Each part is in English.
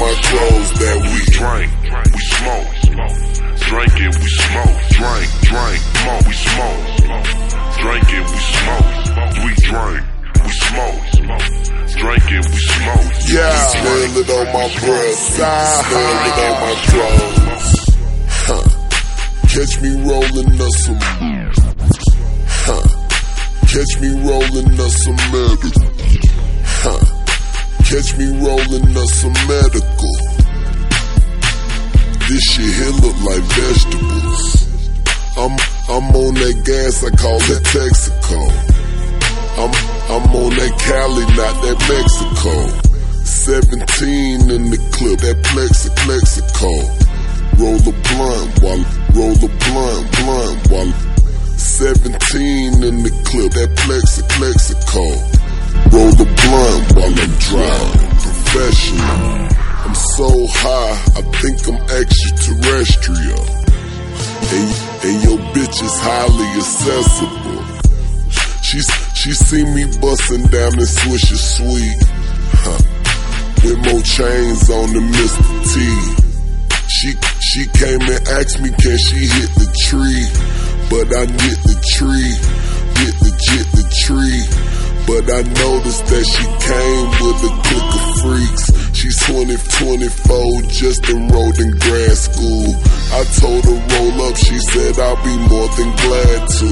My clothes that We drink, we smoke. Drink it, we smoke. Drink, drink, smoke, we smoke. Drink it, we smoke. We drink, we smoke. Drink it, we smoke. Yeah. Smell it on my breath. Smell it on my clothes. Huh. Catch me rolling up some. Huh. Catch me rolling up some medical. Huh. Catch me rolling up some medical. This shit here look like vegetables. I'm I'm on that gas, I call it Texaco. I'm I'm on that Cali, not that Mexico. 17 in the clip, that Plexi Plaxico. Roll a blunt while roll a blunt, blunt while 17 in the clip, that Plexi Plaxico. Roll a blunt while I'm driving, professional. I'm so high, I think I'm extraterrestrial. And, and your bitch is highly accessible. She she see me bustin' down and swish it sweet. Huh. With more chains on the Mr. T. She she came and asked me can she hit the tree, but I hit the tree, hit the hit the tree. But I noticed that she came with a clique of freaks. She's 20, 24, just enrolled in grad school. I told her roll up, she said I'll be more than glad to.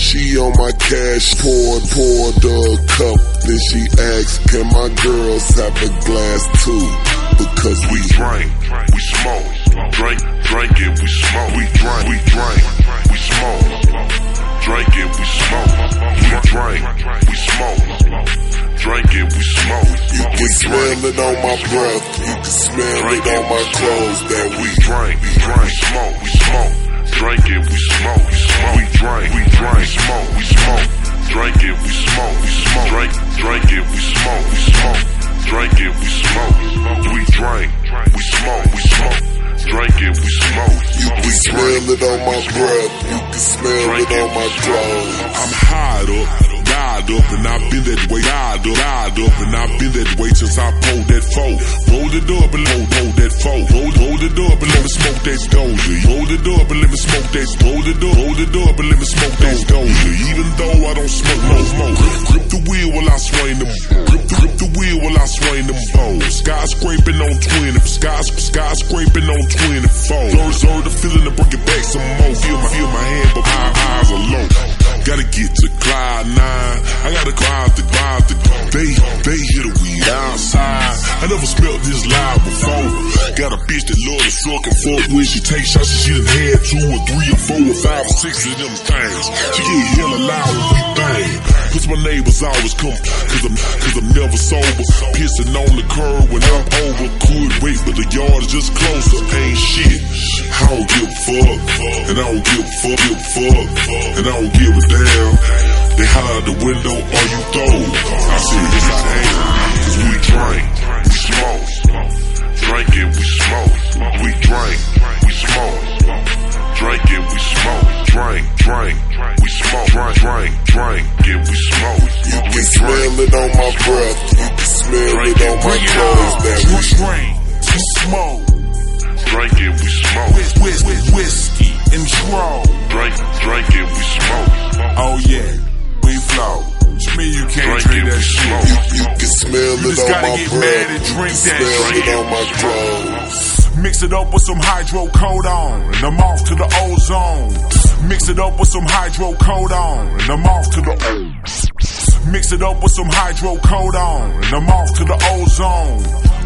She on my cash, poured, poured a cup. Then she asked, can my girls have a glass too? Because we drink, we smoke. Drink, drink it, we smoke. We drink, we drink, we smoke. Drink it, we smoke. We drink, we smoke. Drink it, we smoke. You can smell it on my breath, you can smell it on my clothes that we We drink, we drink, smoke, we smoke. Drink it, we smoke, we smoke. We drink, we drink, smoke, we smoke. Drink it, we smoke, we smoke. Drink, drink it, we smoke, we smoke. Drink it, we smoke. We drink, we smoke, we smoke. Drink it, we smoke. You can smell it on my breath, you can smell it on my clothes. I'm high up, died up, and I've been that way. Died up, died up, and I've been that way since I pulled that foe. Roll it up and load, load that foe. Roll, roll it up and let me smoke that doja. Roll it up and let me smoke that. Roll it up, roll it up and let me smoke that doja. Even though I don't smoke no smoke. Grip, the wheel while I swing them. Grip, the, grip the wheel while I swing them bows. Skyscraping on 20, sky, skyscraping on 24. Blur, blur the feeling to bring it back some more. Feel my, feel my hand, but my eyes are low. Gotta get to Clyde 9. I gotta climb the climb the They, they hear the weed outside. I never smelled this loud before. Got a bitch that love to suck and fuck when she takes shots she done had two or three or four or five or six of them things. She get hella loud when we bang. Cause my neighbors always come, cause I'm, cause I'm never sober. Pissing on the curb when I'm over. Could wait, but the yard is just closer. Ain't shit. I don't give a fuck. And I don't give a fuck, give a fuck. And I don't give a damn. They holler out the window, are you throw? I said, yes I am. Cause we drink, we smoke. Drink it, we smoke. We drink, we smoke. Drink it, we smoke. Drink, drink, we smoke. Drink, drink, drink it, we smoke. You can smell it on my breath. You can smell it on my clothes. That we drink, we smoke. Drink it, we smoke. Whis- whis- whis- whiskey and draw. Drink, drink it, we smoke. You just gotta get mad and drink that shit. it on my clothes. Mix it up with some hydrocodone, and I'm off to the ozone. Mix it up with some hydrocodone, and I'm off to the ozone. Mix it up with some hydrocodone, and I'm off to the ozone.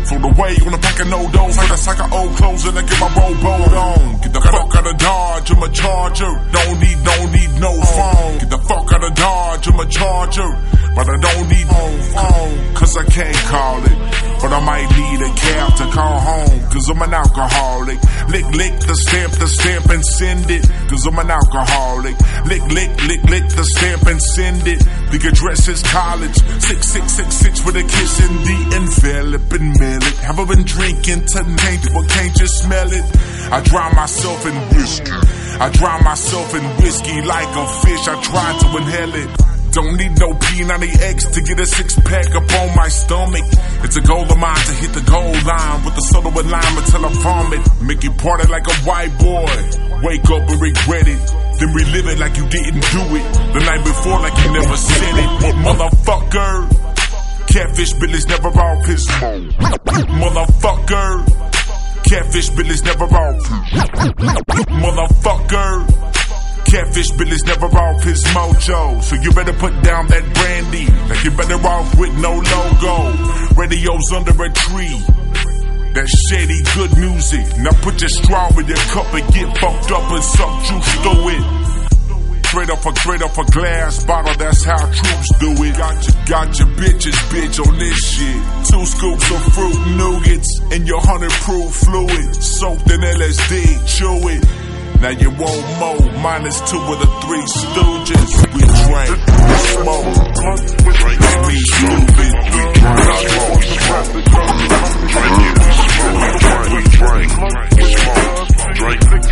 Throw the way you on a pack of NoDoz, like a sack of old clothes, and I get my rowboat on. Get the fuck out of Dodge, I'm a charger. Don't need, don't need no oh. phone. Get the fuck out of Dodge, I'm a charger. But I don't need no phone, cause I can't call it. But I might need a cab to call home, cause I'm an alcoholic. Lick, lick the stamp, the stamp and send it, cause I'm an alcoholic. Lick, lick, lick, lick the stamp and send it. The address is college, 6666 with a kiss in the enveloping millet. Have I been drinking tonight, but can't you smell it? I drown myself in whiskey. I drown myself in whiskey like a fish. I try to inhale it. Don't need no P90X to get a six pack up on my stomach. It's a goal of mine to hit the goal line with the with lime until I vomit. Make you party like a white boy. Wake up and regret it. Then relive it like you didn't do it. The night before like you never said it. But Motherfucker. Catfish Billy's never off his Motherfucker. Catfish Billy's never off. Motherfucker. Catfish Billy's never off his mojo. So you better put down that brandy. Like you better off with no logo. Radio's under a tree. That shady good music. Now put your straw in your cup and get fucked up and suck juice through it. Straight off a straight off a glass bottle, that's how troops do it. Got your, got your bitches, bitch, on this shit. Two scoops of fruit nougats in your hundred proof fluid. Soaked in LSD, chew. Now you want more, minus two of the three stooges. We drank, we smoke, it, me we stupid. We drink, we smoke, we smoke. Drink it, we smoke, we drink, we smoke. Drink, drink.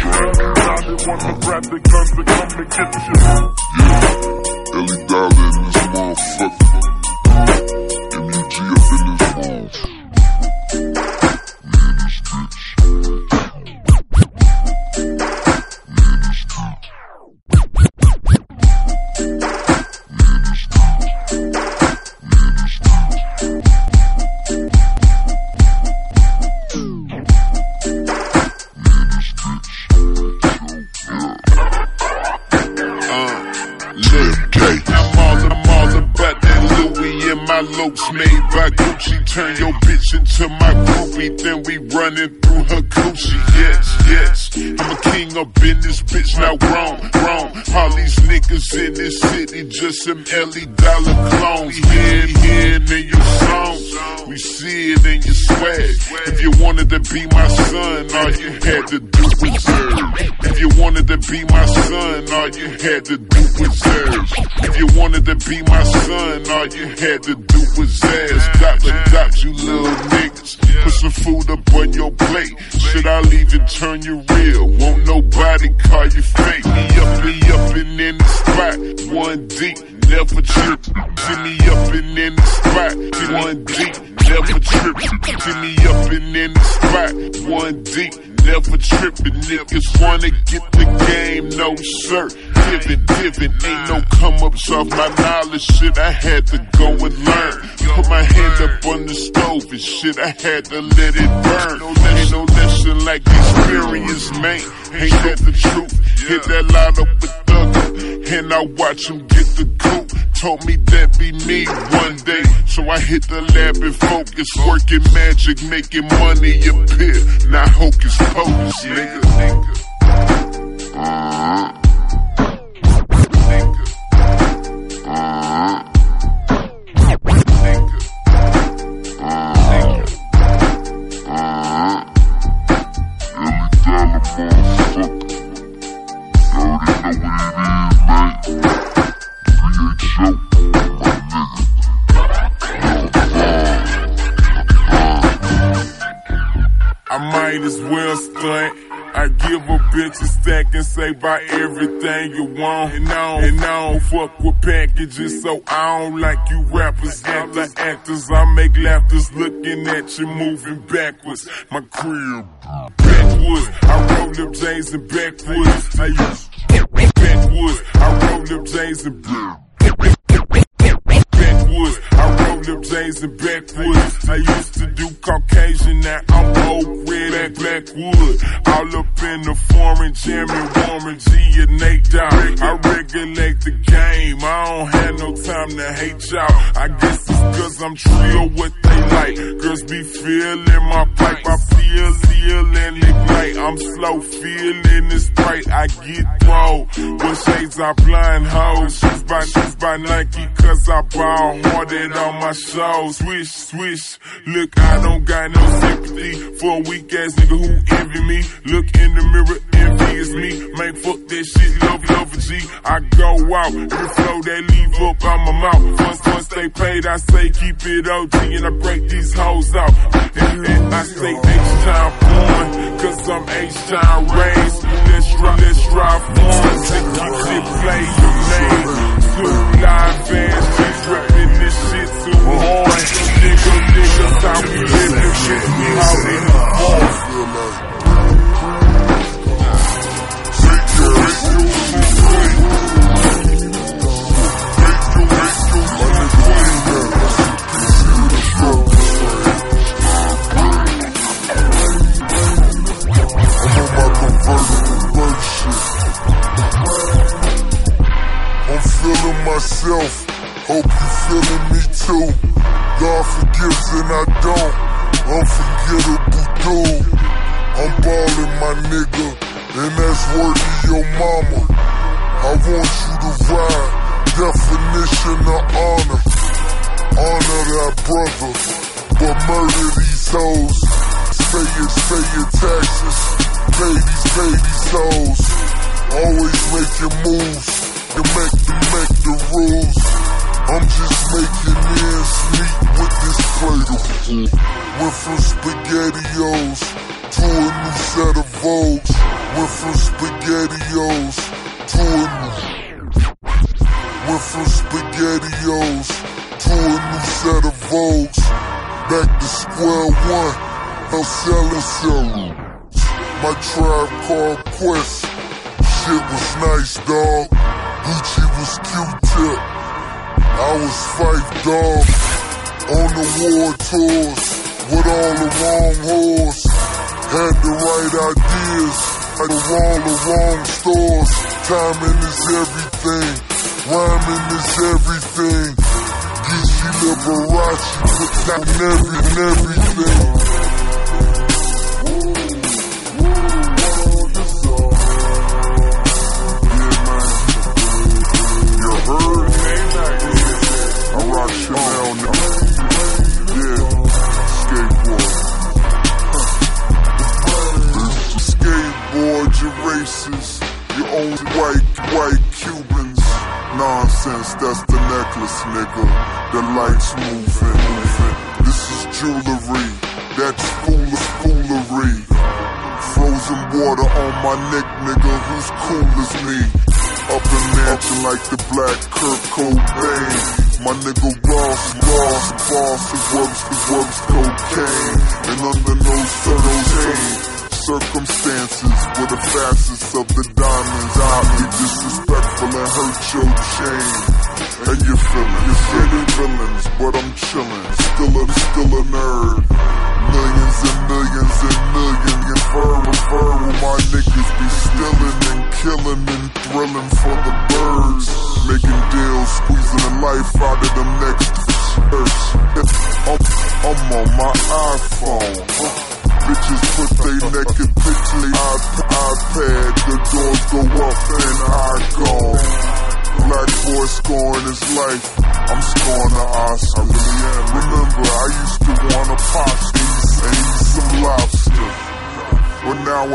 Ellie Dollar in this motherfucker. Then we running through her coochie. Yes, yes, I'm a king up in this bitch, now grown, grown. All these niggas in this city, just some Ellie Dollar clones. Your songs, we see it in your swag. If you wanted to be my son, all you had to do was serve. If you wanted to be my son, all you had to do was serve. If you wanted to be my son, all you had to do was ask. Dot dot, you little niggas. Put some food up on your plate. Should I leave and turn you real? Won't nobody call you fake. Me up, me up and in the spot. One deep, never trip. See me up and in the spot. One deep, never tripping. See me up and in the spot. One deep, never tripping. Niggas wanna get the game, no sir. pivot, pivot. Ain't no come ups off my knowledge. Shit, I had to go and learn. Put my hand up on the stove and shit, I had to let it burn. Ain't no lesson like experience, man. Ain't that the truth? Hit that line up with Thugger, and I watch him get the coop. Told me that'd be me one day, so I hit the lab and focus, working magic, making money appear. Now hocus pocus, nigga, nigga. Give a bitch a stack and say buy everything you want. And I don't, and don't fuck with packages, so I don't like you rappers. After actors, I make laughters looking at you moving backwards. My crib, backwoods. I roll up J's and backwoods. I use backwoods. I roll up J's and backwoods rolled up and backwoods. I used to do Caucasian, now I'm oak red and blackwood. All up in the foreign, jamming, Warren, G and Nate Dogg. I regulate the game, I don't have no time to hate y'all. I guess it's cause I'm trio what they like. Girls be feeling my pipe, I feel, feel and ignite. I'm slow feeling this bright, I get throw. With shades I blind hoes, she's by, she's by Nike cause I ball hearted on my show. Swish, swish. Look, I don't got no sympathy for a weak ass nigga who envy me. Look in the mirror, envy is me. Man, fuck that shit, love, love G. I go out, every flow they leave up on my mouth. Once, once they paid, I say keep it OG and I break these hoes out. And, I say H-time born, cause I'm H-time raised. Let's drive, let's drive on, keep it play your name. Two live bands, she's reppin' this shit too hard. Nigga, niggas, how we live this shit, we fall. feeling myself. Hope you feeling me too. God forgives and I don't. Unforgettable dude. I'm ballin' my nigga, and that's worthy your mama. I want you to ride. Definition of honor. Honor that brother, but murder these hoes. Pay your, pay your taxes. Pay these, pay these souls. Always making moves to make to make the rules. I'm just making ends meet with this plate of food. Went from spaghettios to a new set of Vogues. Went from spaghettios to a new. Went from spaghettios to a new set of Vogues. Back to square one. I'm selling selling. My tribe called Quest. Shit was nice, dog. Gucci was Q-tip. I was Phife Dawg on the war tours with all the wrong whores. Had the right ideas at all the wrong stores. Timing is everything. Rhyming is everything. Gucci Liberace put down every, everything. The lights moving. This is jewelry, that's fool foolery. Frozen water on my neck, nigga. Who's cool as me? Up in mansion like the black Kurt Cobain. My nigga Ross, Ross, boss, it works, it works cocaine. And under no subtle circumstances were the fastest of the diamonds. I'll be disrespectful and hurt your chain. And you feelin',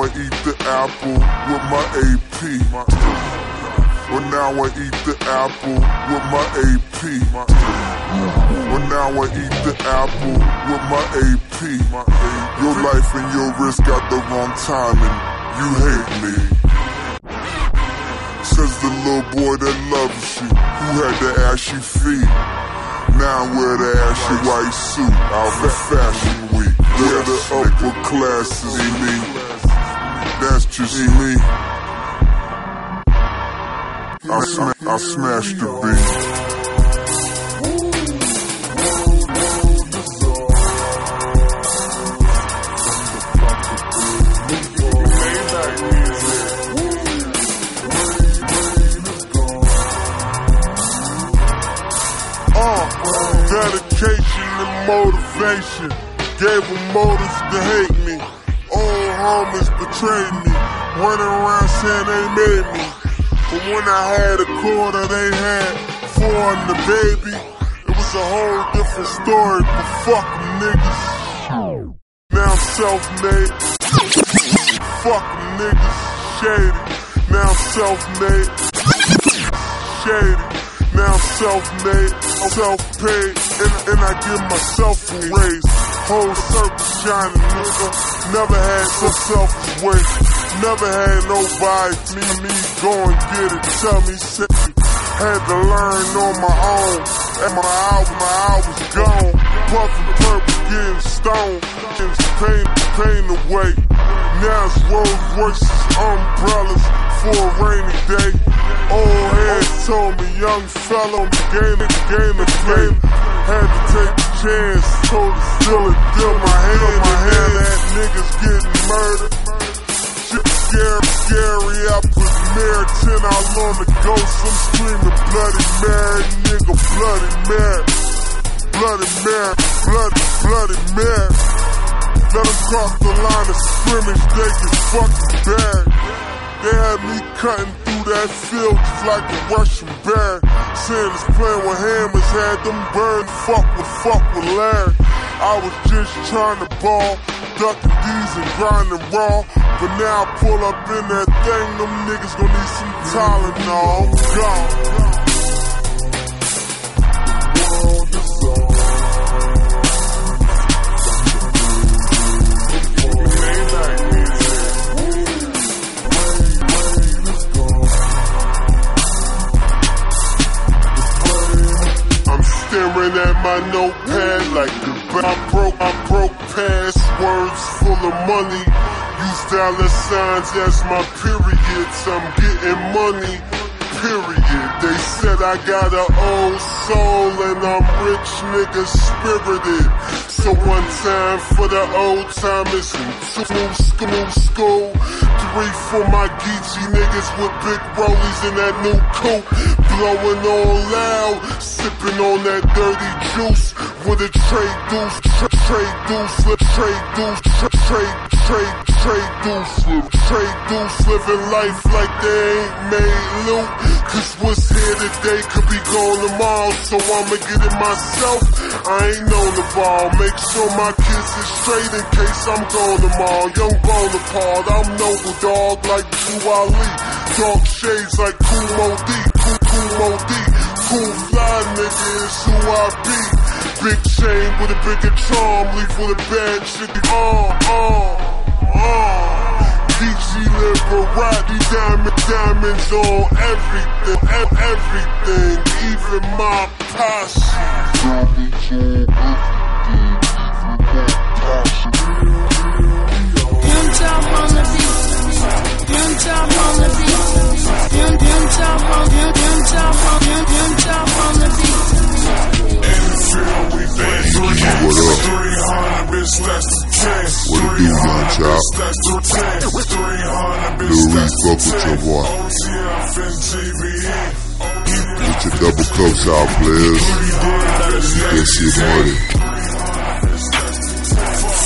I eat the apple with my AP. But now I eat the apple with my AP. But now I eat the apple with my AP. Your life and your wrist got the wrong timing. You hate me. Says the little boy that loves you, who had the ashy feet. Now I wear the ashy white suit out for fashion week. Wear the upper classes, me. That's just me. I, I smashed the beat. Uh, dedication and motivation. Gave them motives to hate homies betrayed me. Running around saying they made me. But when I had a quarter, they had four on the baby. It was a whole different story, but fuck them niggas. Now I'm self-made. Fuck them niggas. Shady. Now I'm self-made. Shady. Now I'm self-made, self-paid, and, and I give myself a raise. Whole circle shining, nigga. Never had so selfish way. Never had nobody, me, me, go and get it. Tell me, shit. Had to learn on my own. And my album, my album's gone. Puffin' purple, getting stoned. Getting pain, pain away. Now it's Rolls Royces, umbrellas for a rainy day. Old head told me, young fellow, game game game. Had to take chance, told her still it, deal my hand, my hand that niggas getting murdered. Shit scary, scary, I put Mary 10 out on the ghost, I'm screaming Bloody Mary, nigga, Bloody Mary. Bloody Mary, bloody, bloody Mary. Let them cross the line of scrimmage, they get fucking bad. They had me cutting through that field just like a Russian bear. It's playing with hammers, had them burn, fuck with, fuck with Larry. I was just trying to ball, ducking D's and grinding raw. But now I pull up in that thing, them niggas gon' need some Tylenol. Gone. At my notepad like the I broke, I broke passwords full of money. Use dollar signs as my periods. I'm getting money. Period. They said I got an old soul and I'm rich nigga spirited. So one time for the old timers and two school school. Three for my Geechee niggas with big rollies in that new coupe. Blowing all loud, sipping on that dirty juice. With a trade deuce, tra trade deuce, flip trade deuce, tra trade, trade, trade deuce, flip trade deuce. Living life like they ain't made loot. Cause what's here today could be gone tomorrow. So I'ma get it myself. I ain't known the ball. Make sure my kids is straight in case I'm gone tomorrow. Young Bonaparte, I'm noble dog like Drew Ali. Dark shades like Kool Moe Dee. Kumo D. Cool fly nigga is who I be. Big chain with a bigger charm. Leave with a bad shit. Uh, uh, uh. Geechee Liberace, diamond, diamonds on everything, everything, even my posse. Diamonds on everything, even my What up? 300, bitch, that's the 10. What it do, young chop? That's the 10. 300, Lil Reese, fuck with 10. your boy. Get your double cups out, players. Get shit muddy.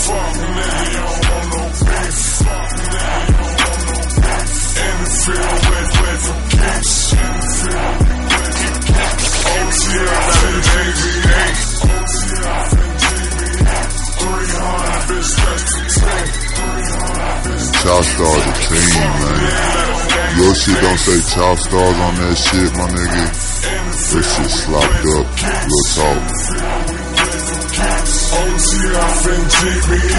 Fuck nigga, you don't want kicks. OTF and GBE. OTF and GBE. 300, bitch, that's the 10. Chop Star the team, man. Your shit don't say Chop Stars on that shit, my nigga. That shit slopped up. Real talk. OTF and GBE.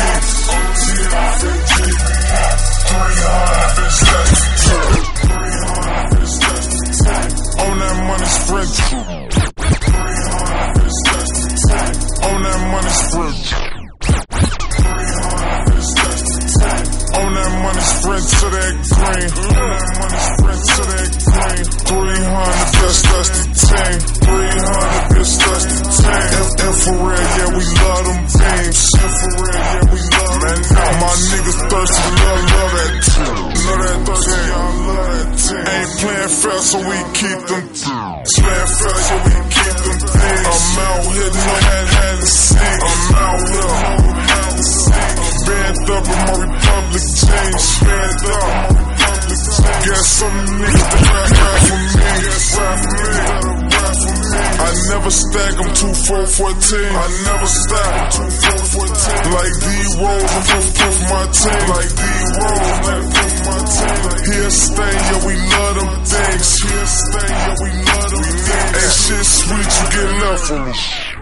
OTF and GBE. 300, bitch, that's money sprint. 300, bitch, that's the 10. On that money sprint. 300, bitch, that's the 10. On that money to that green. On that money sprint to that green. 300, bitch, that's the 10. 300, bitch, that's the 10. Inf- infrared, yeah, we love them beams. Infrared, yeah, we love them beams. My niggas thirsty, love, love that team. Love that thirsty, y'all love that team. Ain't playing fair, so we keep them. Playing fair, so we keep them things. I'm out here, no had had to see. I'm out here, to see. Band up in my Republic jeans. Band up Got some niggas that rap, rap for me. Rap for me. Me. I never stack them 2 4 14. I never stack them 2 4 14. Like D Rose, I'm proof, proof my team. Like D Rose, like proof my team. Here stay, yeah, we love them things. Here stay, yeah, we love them things. Ain't shit sweet, you get left from us.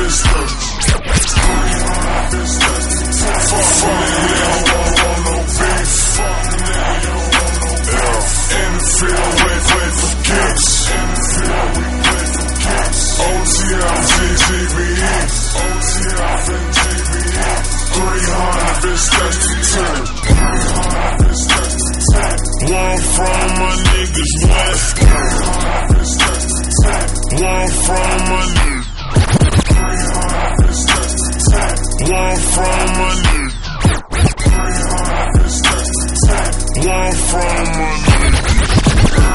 300, bitch, that's 300, bitch, Fuck, fuck, nigga, don't want no beef. In the field, wait, wait for kicks. In the field, we wait for kicks. OTF, GGBE. OTF GBE. 300, bitch, that's 10. 300, bitch, that's 10. One from my niggas west. 300, bitch, that's 10. One from my niggas. One from my niggas. 300, bitch, that's the 10. One from my niggas. 300,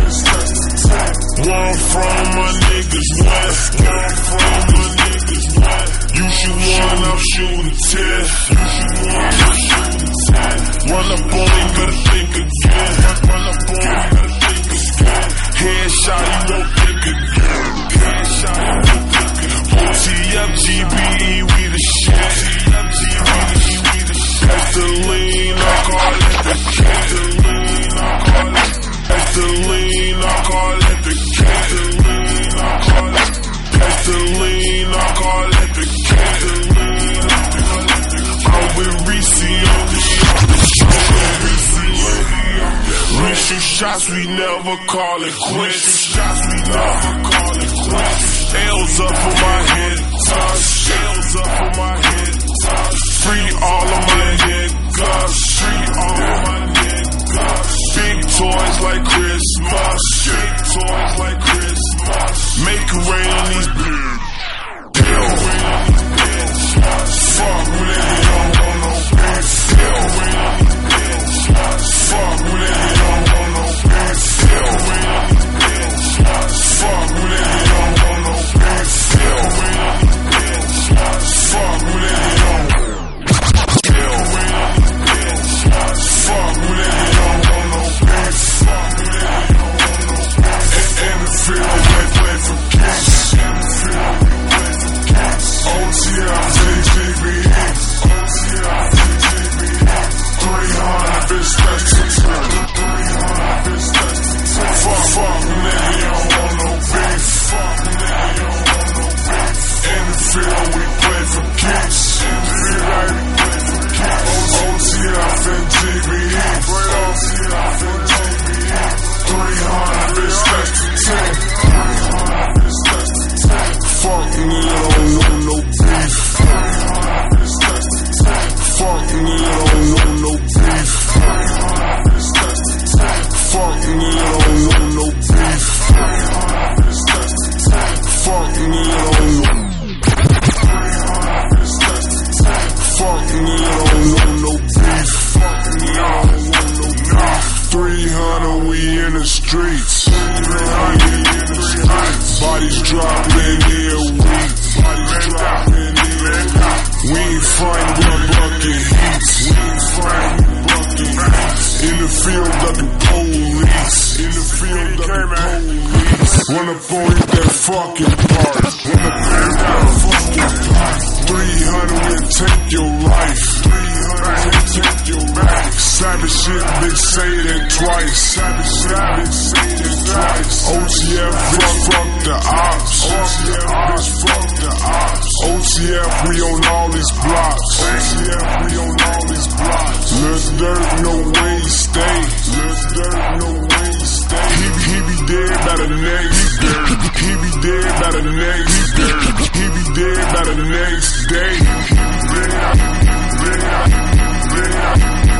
bitch, that's the 10. One from my niggas west. One from my niggas west. You should one up, shoot a test. You should one up, shoot a test. Run up on me, better think again. Run up on me, better think again. Headshot, you won't think again. Headshot, you won't think again. OTF, GBE, we the shit. OTF, GBE, we the shit. That's the lean, in the streets. Bodies dropping in here weak. We ain't fighting, with bucket heats. We ain't fighting, heats. In the field, ducking police. In the field, ducking police. When I phone that fucking part. That fucking part. 300 will take your life. 300 will take your life. Savage shit, been saying it twice. Savage shit, been saying it twice. OTF, fuck, fuck the ops. OTF, bitch, fuck the ops. OTF, we on all these blocks. OTF, we on all these blocks. Dirt, no way he stay. Dirt, no way he stay. He, he be dead by the next day. He be dead by the next day. He be dead by the next day. He be dead, he be dead, he be dead.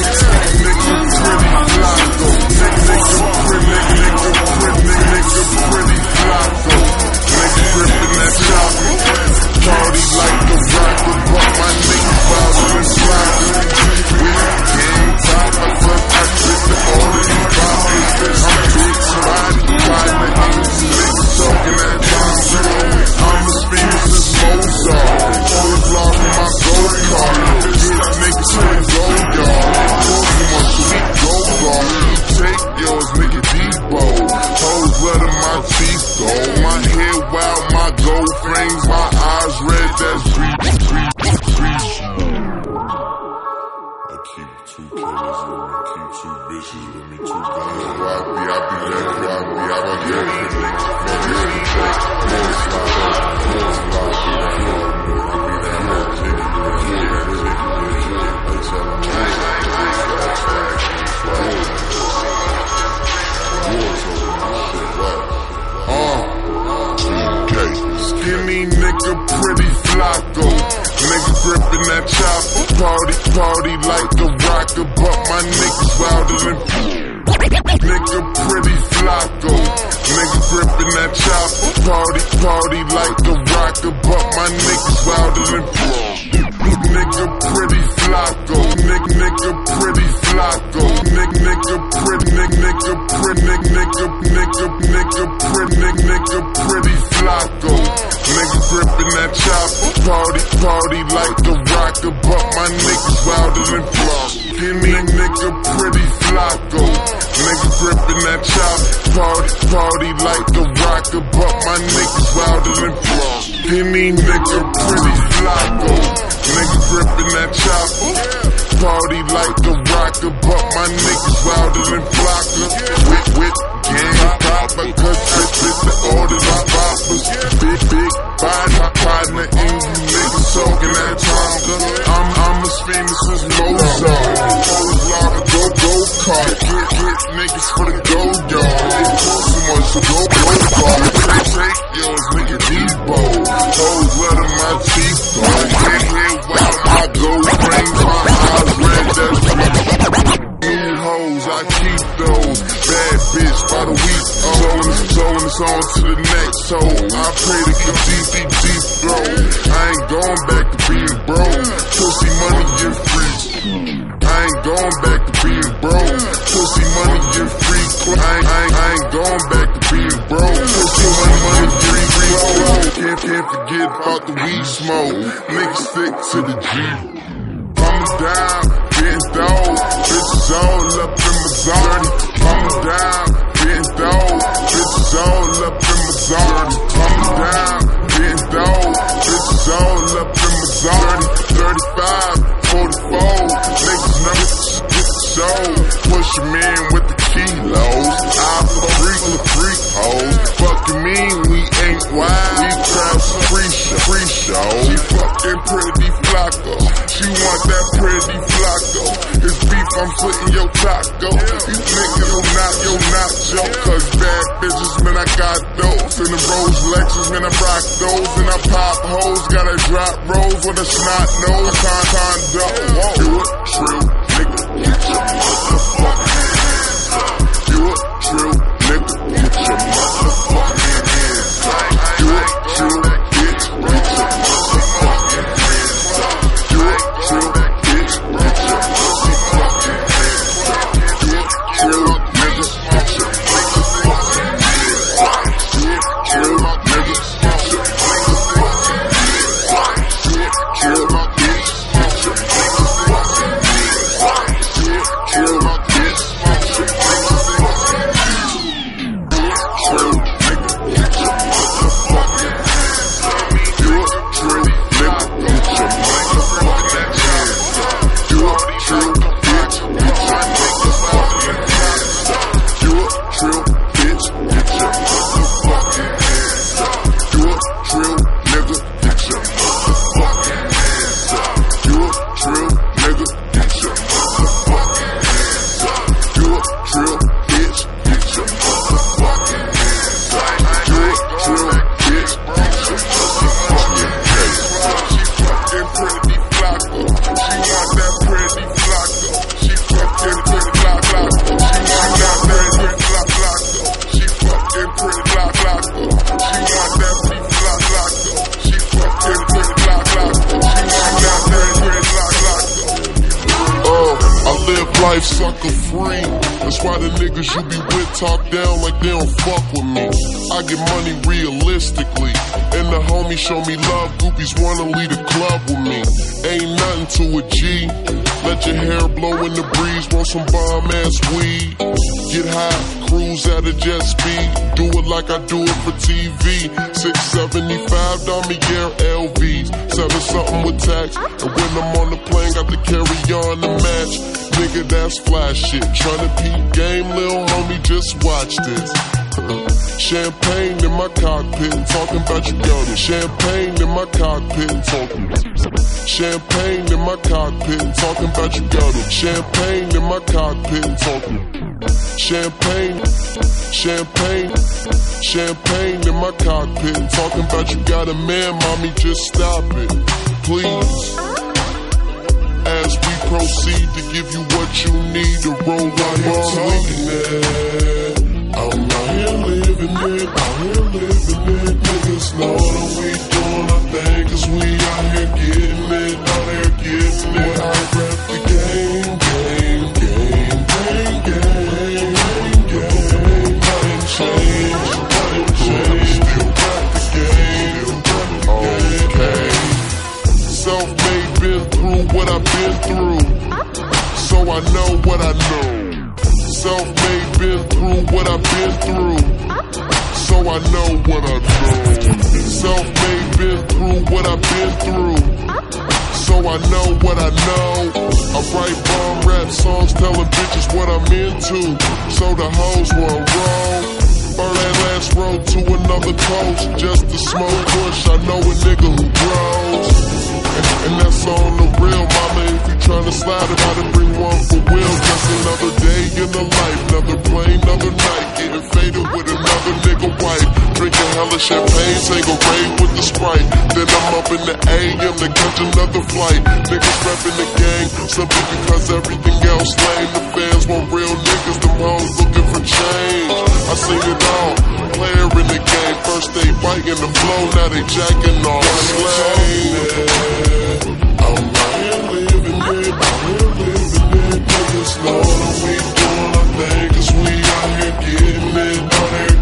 by the week. On to the next. So I pray to keep deep. that's fly shit. Tryna peep game, lil homie, just watch this. Champagne in my cockpit talking about you yawning. Champagne in my cockpit talking. Champagne in my cockpit talking about you yawning. Champagne in my cockpit talking. Champagne, champagne, champagne in my cockpit talking about you got a man, mommy, just stop it, please. As we proceed give you what you need to roll up. I'm living it. I'm out here living it. Out here living it, niggas. just to smoke push. I know a nigga who grows. And, and that's on the real, mama. If you tryna slide it, I bring one for will. Just another day in the life, another plane, another night. Getting faded with another nigga wife. Drinking hella champagne, single rave with the Sprite. Then I'm up in the AM to catch another flight. Niggas reppin' the gang, simply because everything else lame. The fans want real niggas, them hoes looking for change. I seen it all player in the game. First they biting the flow, now they jacking off the. I'm living living it. We doing our thing, we out here getting it, out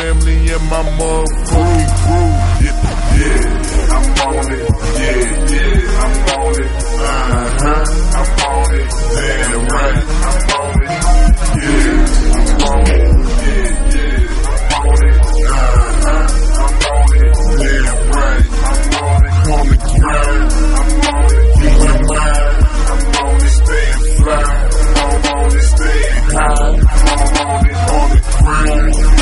family and my motherfucking crew. Yeah, yeah, I'm on it. Yeah, yeah, I'm on it. Uh huh, I'm on it. Damn right, I'm on it. Yeah, I'm on it. On. Uh huh, I'm on it. Damn right, I'm on it. On the grind, I'm on it. I'm on it. Fly, I'm on it. High, I'm on it. On the grind,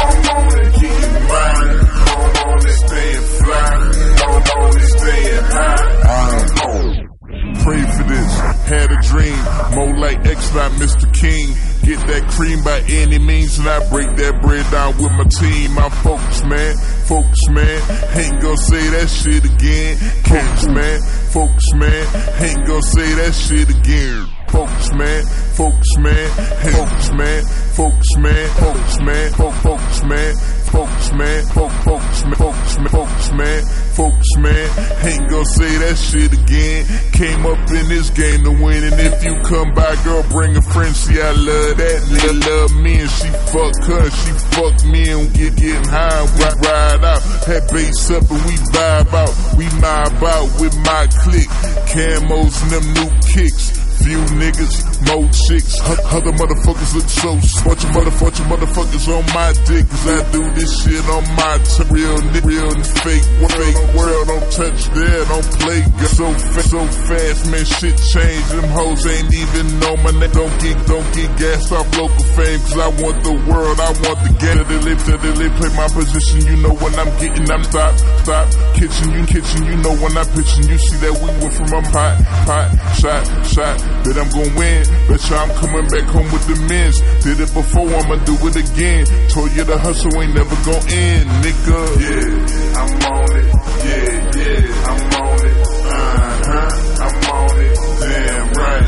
dream, more like X, not Mr. King. Get that cream by any means, and I break that bread down with my team. I'm focused, man, focused, man. Ain't gonna say that shit again. Focus, man, focus, man. Ain't gonna say that shit again. Focus, man, focus, man, focus, man, focus, man, focus, man, focus, man. Focus man, focus, man, focus man, focus man, focus man. Ain't gonna say that shit again. Came up in this game to win, and if you come by, girl, bring a friend. See, I love that nigga, love me, and she fuck her, she fuck me, and get getting high, ride, ride out. Had bass up, and we vibe out. We mob out with my clique, camos and them new kicks. Few niggas, more chicks. Other motherfuckers look so bunch of motherfuckers, motherfuckers on my dick. Cause I do this shit on my t- real, ni- real fake, fake world. Don't touch there, don't play. Girl. So fast, so fast, man, shit change. Them hoes ain't even know my name. Don't get, don't get gassed off local fame. Cause I want the world, I want the game. They live, they live, play my position. You know when I'm getting, I'm stop, stop. Kitchen, you kitchen, you know when I'm pitching. You see that we went from a pot, pot, shot, shot. Bet I'm gon' win. Bet you I'm coming back home with the men's. Did it before, I'ma do it again. Told you the hustle ain't never gon' end, nigga. Yeah, I'm on it. Yeah, yeah, I'm on it. Uh huh, I'm on it. Damn right,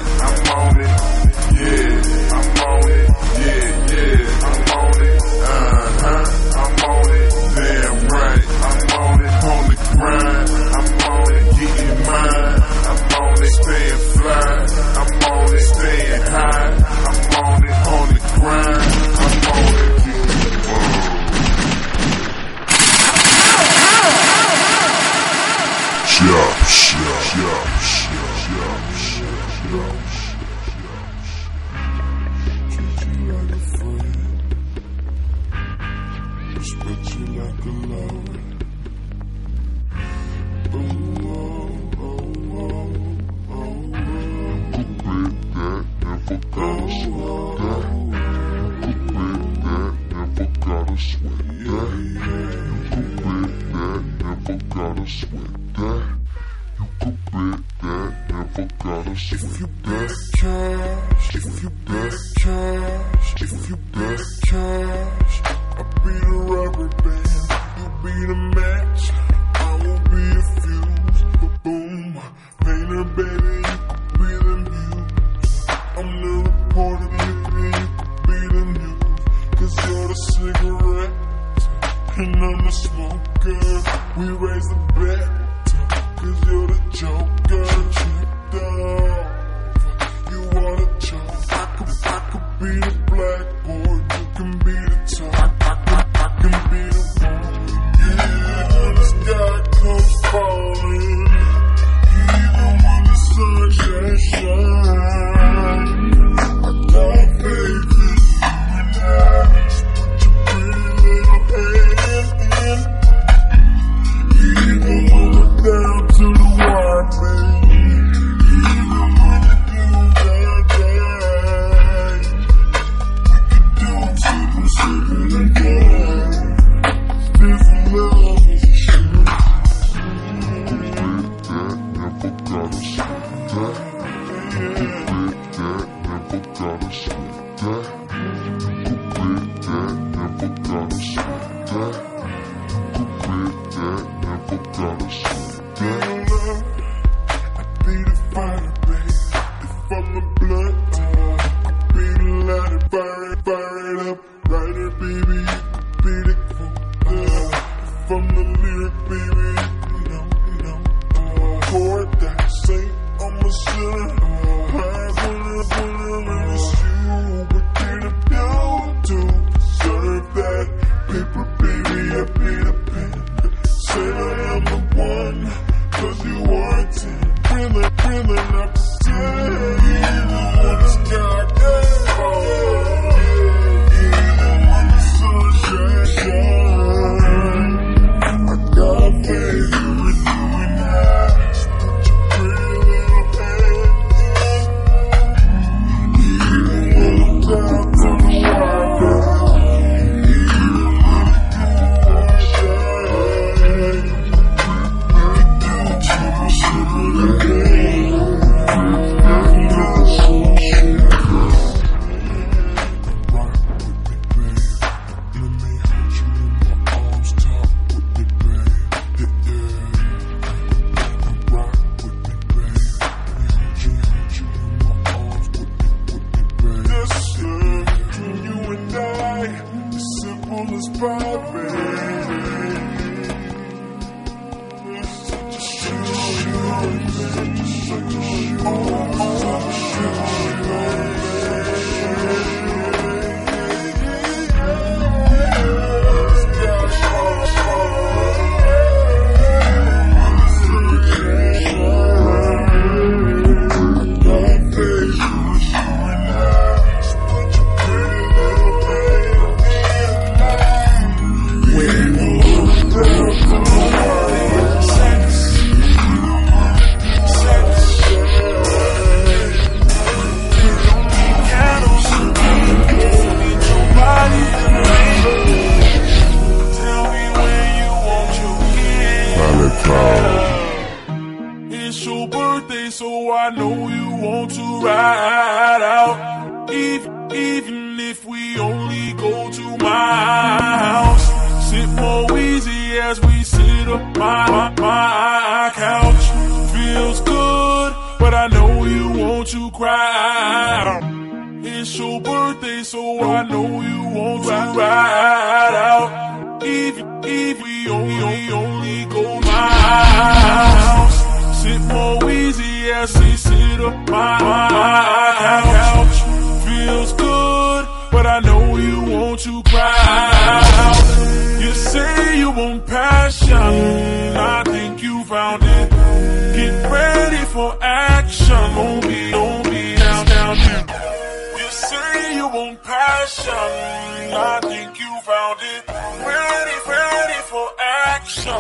passion.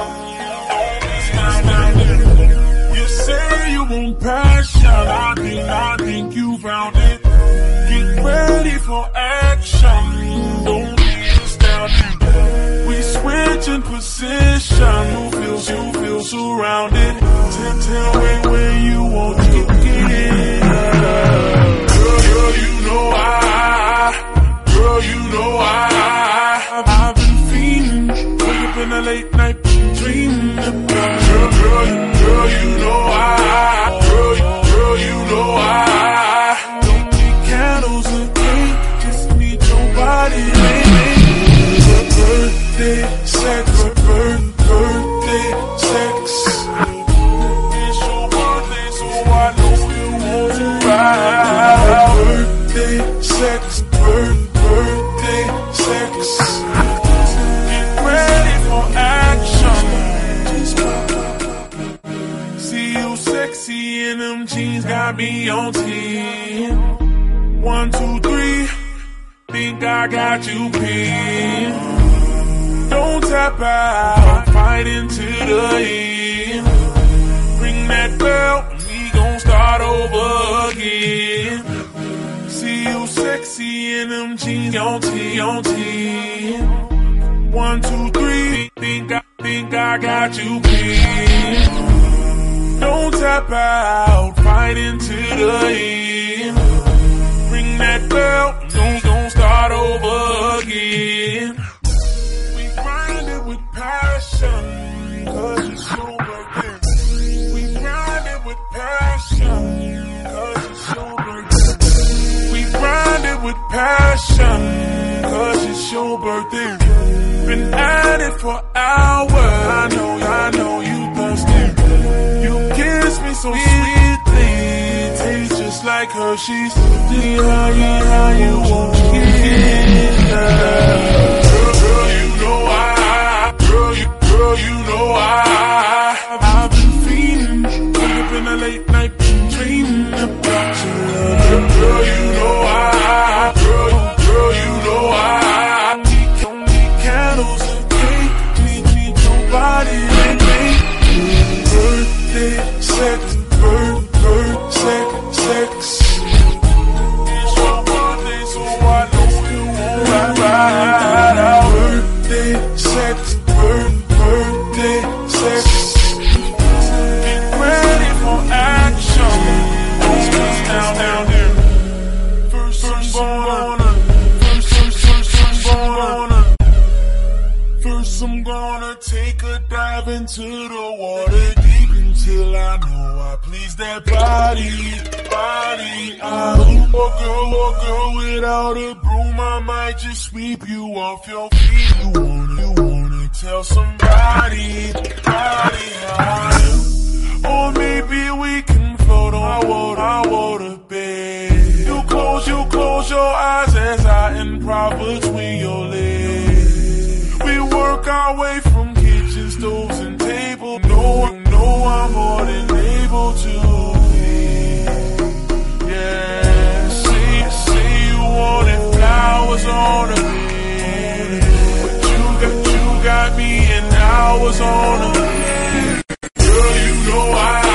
You say you want passion. I think, I think you found it. Get ready for action. Don't be astounded. We switch in position. You feel, you feel surrounded. Tell, tell me where you want about fighting to the end. Ring that bell, we gon' start over again. See you sexy in them jeans, on T, on T. One, two, three, think I, think I got you pinned. Don't tap out, fight into the end. Ring that bell, don't start over again. passion. We it with passion, cause it's your birthday. Been at it for hours. I know, I know you thirsty. You kiss me so sweetly. Tastes just like Hershey's. The how you want me get Girl, girl, you know I, girl, you, girl, you know I late night, dreaming about love. Girl, you know I, girl, I oh girl, oh girl, without a broom, I might just sweep you off your feet. You wanna, you wanna tell somebody, body how you, or maybe we can float on water, our water bed. You close, you close your eyes as I improvise between your legs. We work our way from kitchen stoves and tables. No, know I'm more than on bed, but you got, you got me and hours on a. Girl, you know I,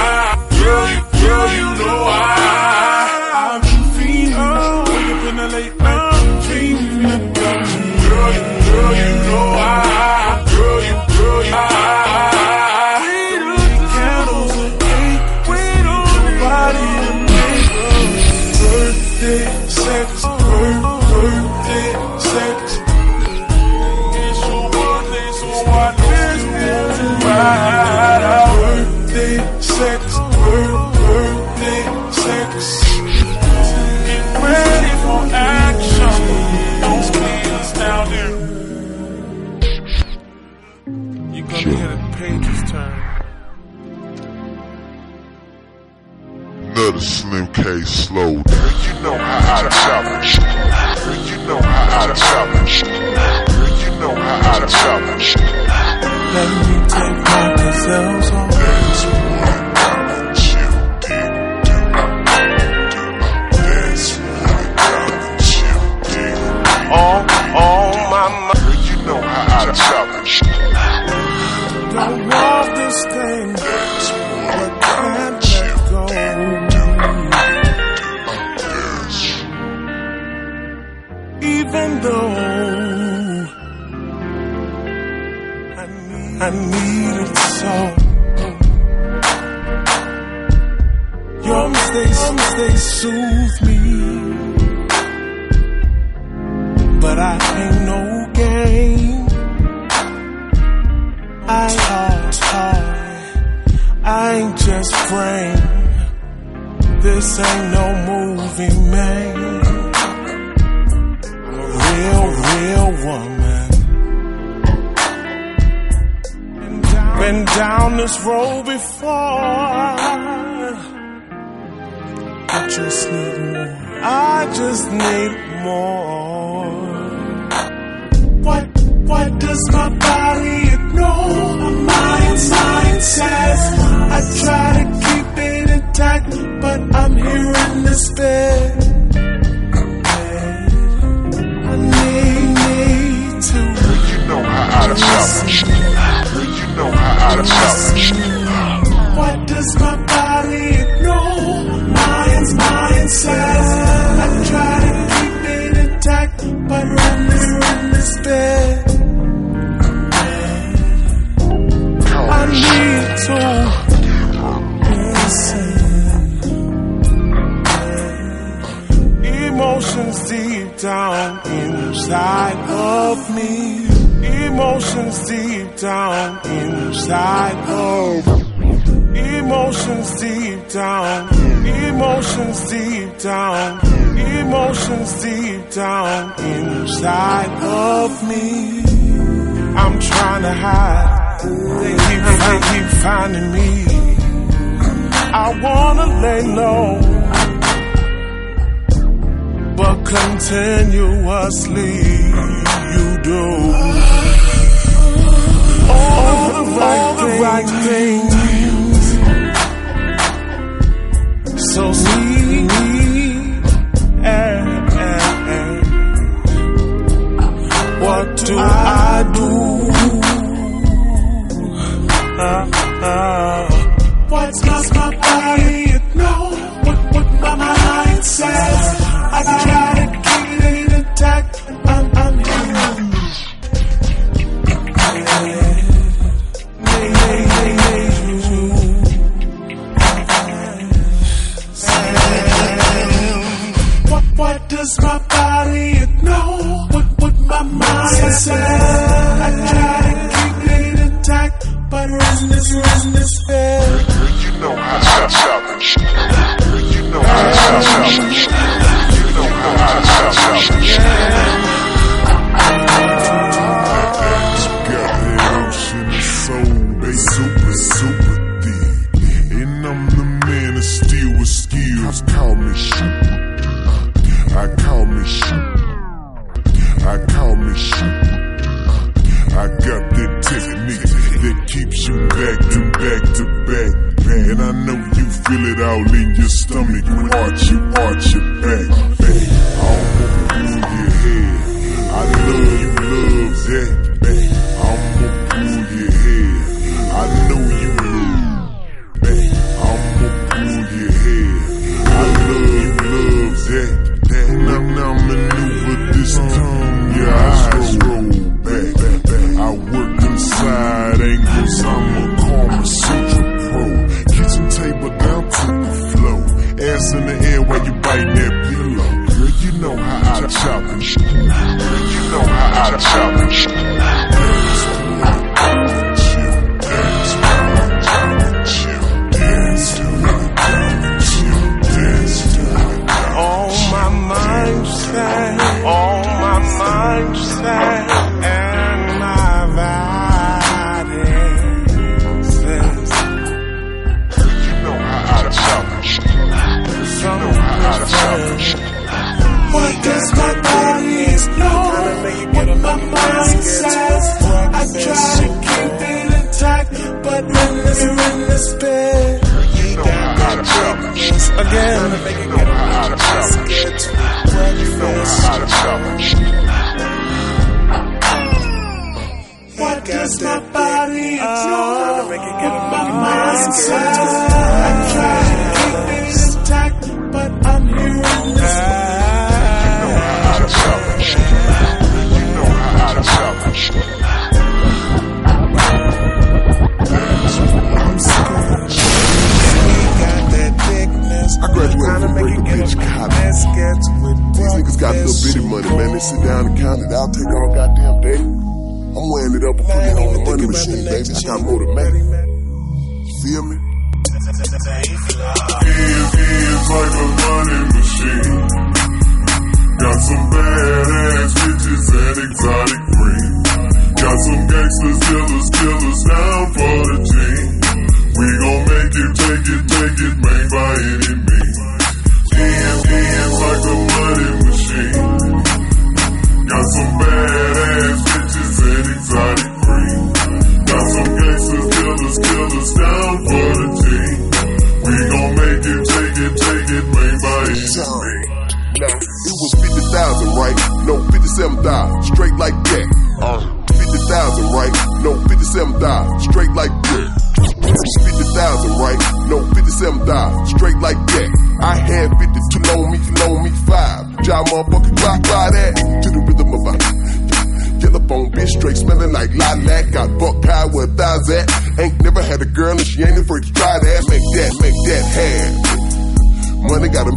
before. I just need more. I just need more. What, what does my body ignore? My mind says I try to keep it intact, but I'm here in despair. I need, need to You know how I chop it. You know how I chop it. What my body ignore? Mind's mind says I try to keep it intact, but I'm here in despair. I need to listen. Emotions deep down inside of me. Emotions deep down inside of me. Emotions deep down, emotions deep down, emotions deep down inside of me. I'm trying to hide. They keep, they keep finding me. I wanna lay low, but continuously you do all the right, all the right things. so sweet. And, and, and. What do I do? Uh, uh.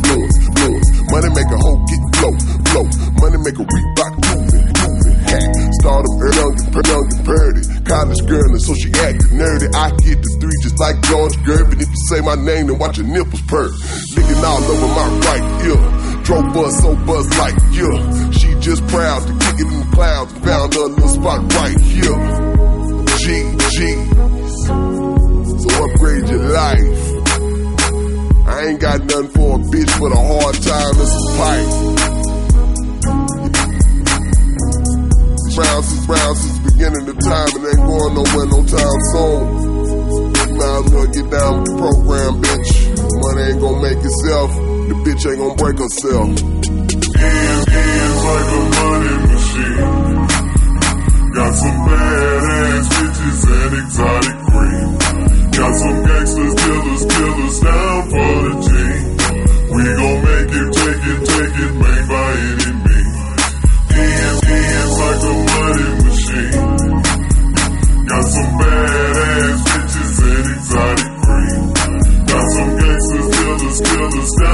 blood, blood. Money make a hoe get blow, blow. Money make a Reebok move it, move it. Hat. Stardom young and young and pretty. College girl and so she acted nerdy. I get the three just like George Gervin. If you say my name, then watch your nipples perk. Licking all over my right ear. Drove buzz so buzz like yeah. She just proud to kick it in the clouds. Found her little spot right here. G G. So upgrade your life. I ain't got nothing for a bitch but a hard time and some pipe. Round since round since beginning of time, and ain't going nowhere no time soon. Might as well get down with the program, bitch. Money ain't gonna make itself, the bitch ain't gonna break herself. Hands, is like a money machine. Got some badass bitches and exotic green. Got some gangsters, killers, killers down for the team. We gon' make it, take it, take it, made by any means. Hands, is like a money machine. Got some badass bitches and exotic cream. Got some gangsters, killers, killers down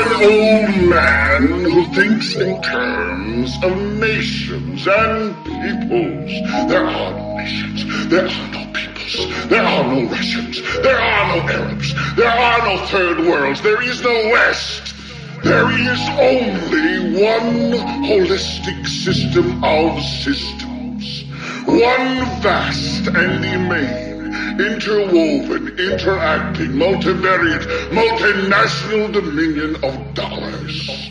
an old man who thinks in terms of nations and peoples. There are no nations. There are no peoples. There are no Russians. There are no Arabs. There are no third worlds. There is no West. There is only one holistic system of systems. One vast and immense interwoven, interacting, multivariate, multinational dominion of dollars.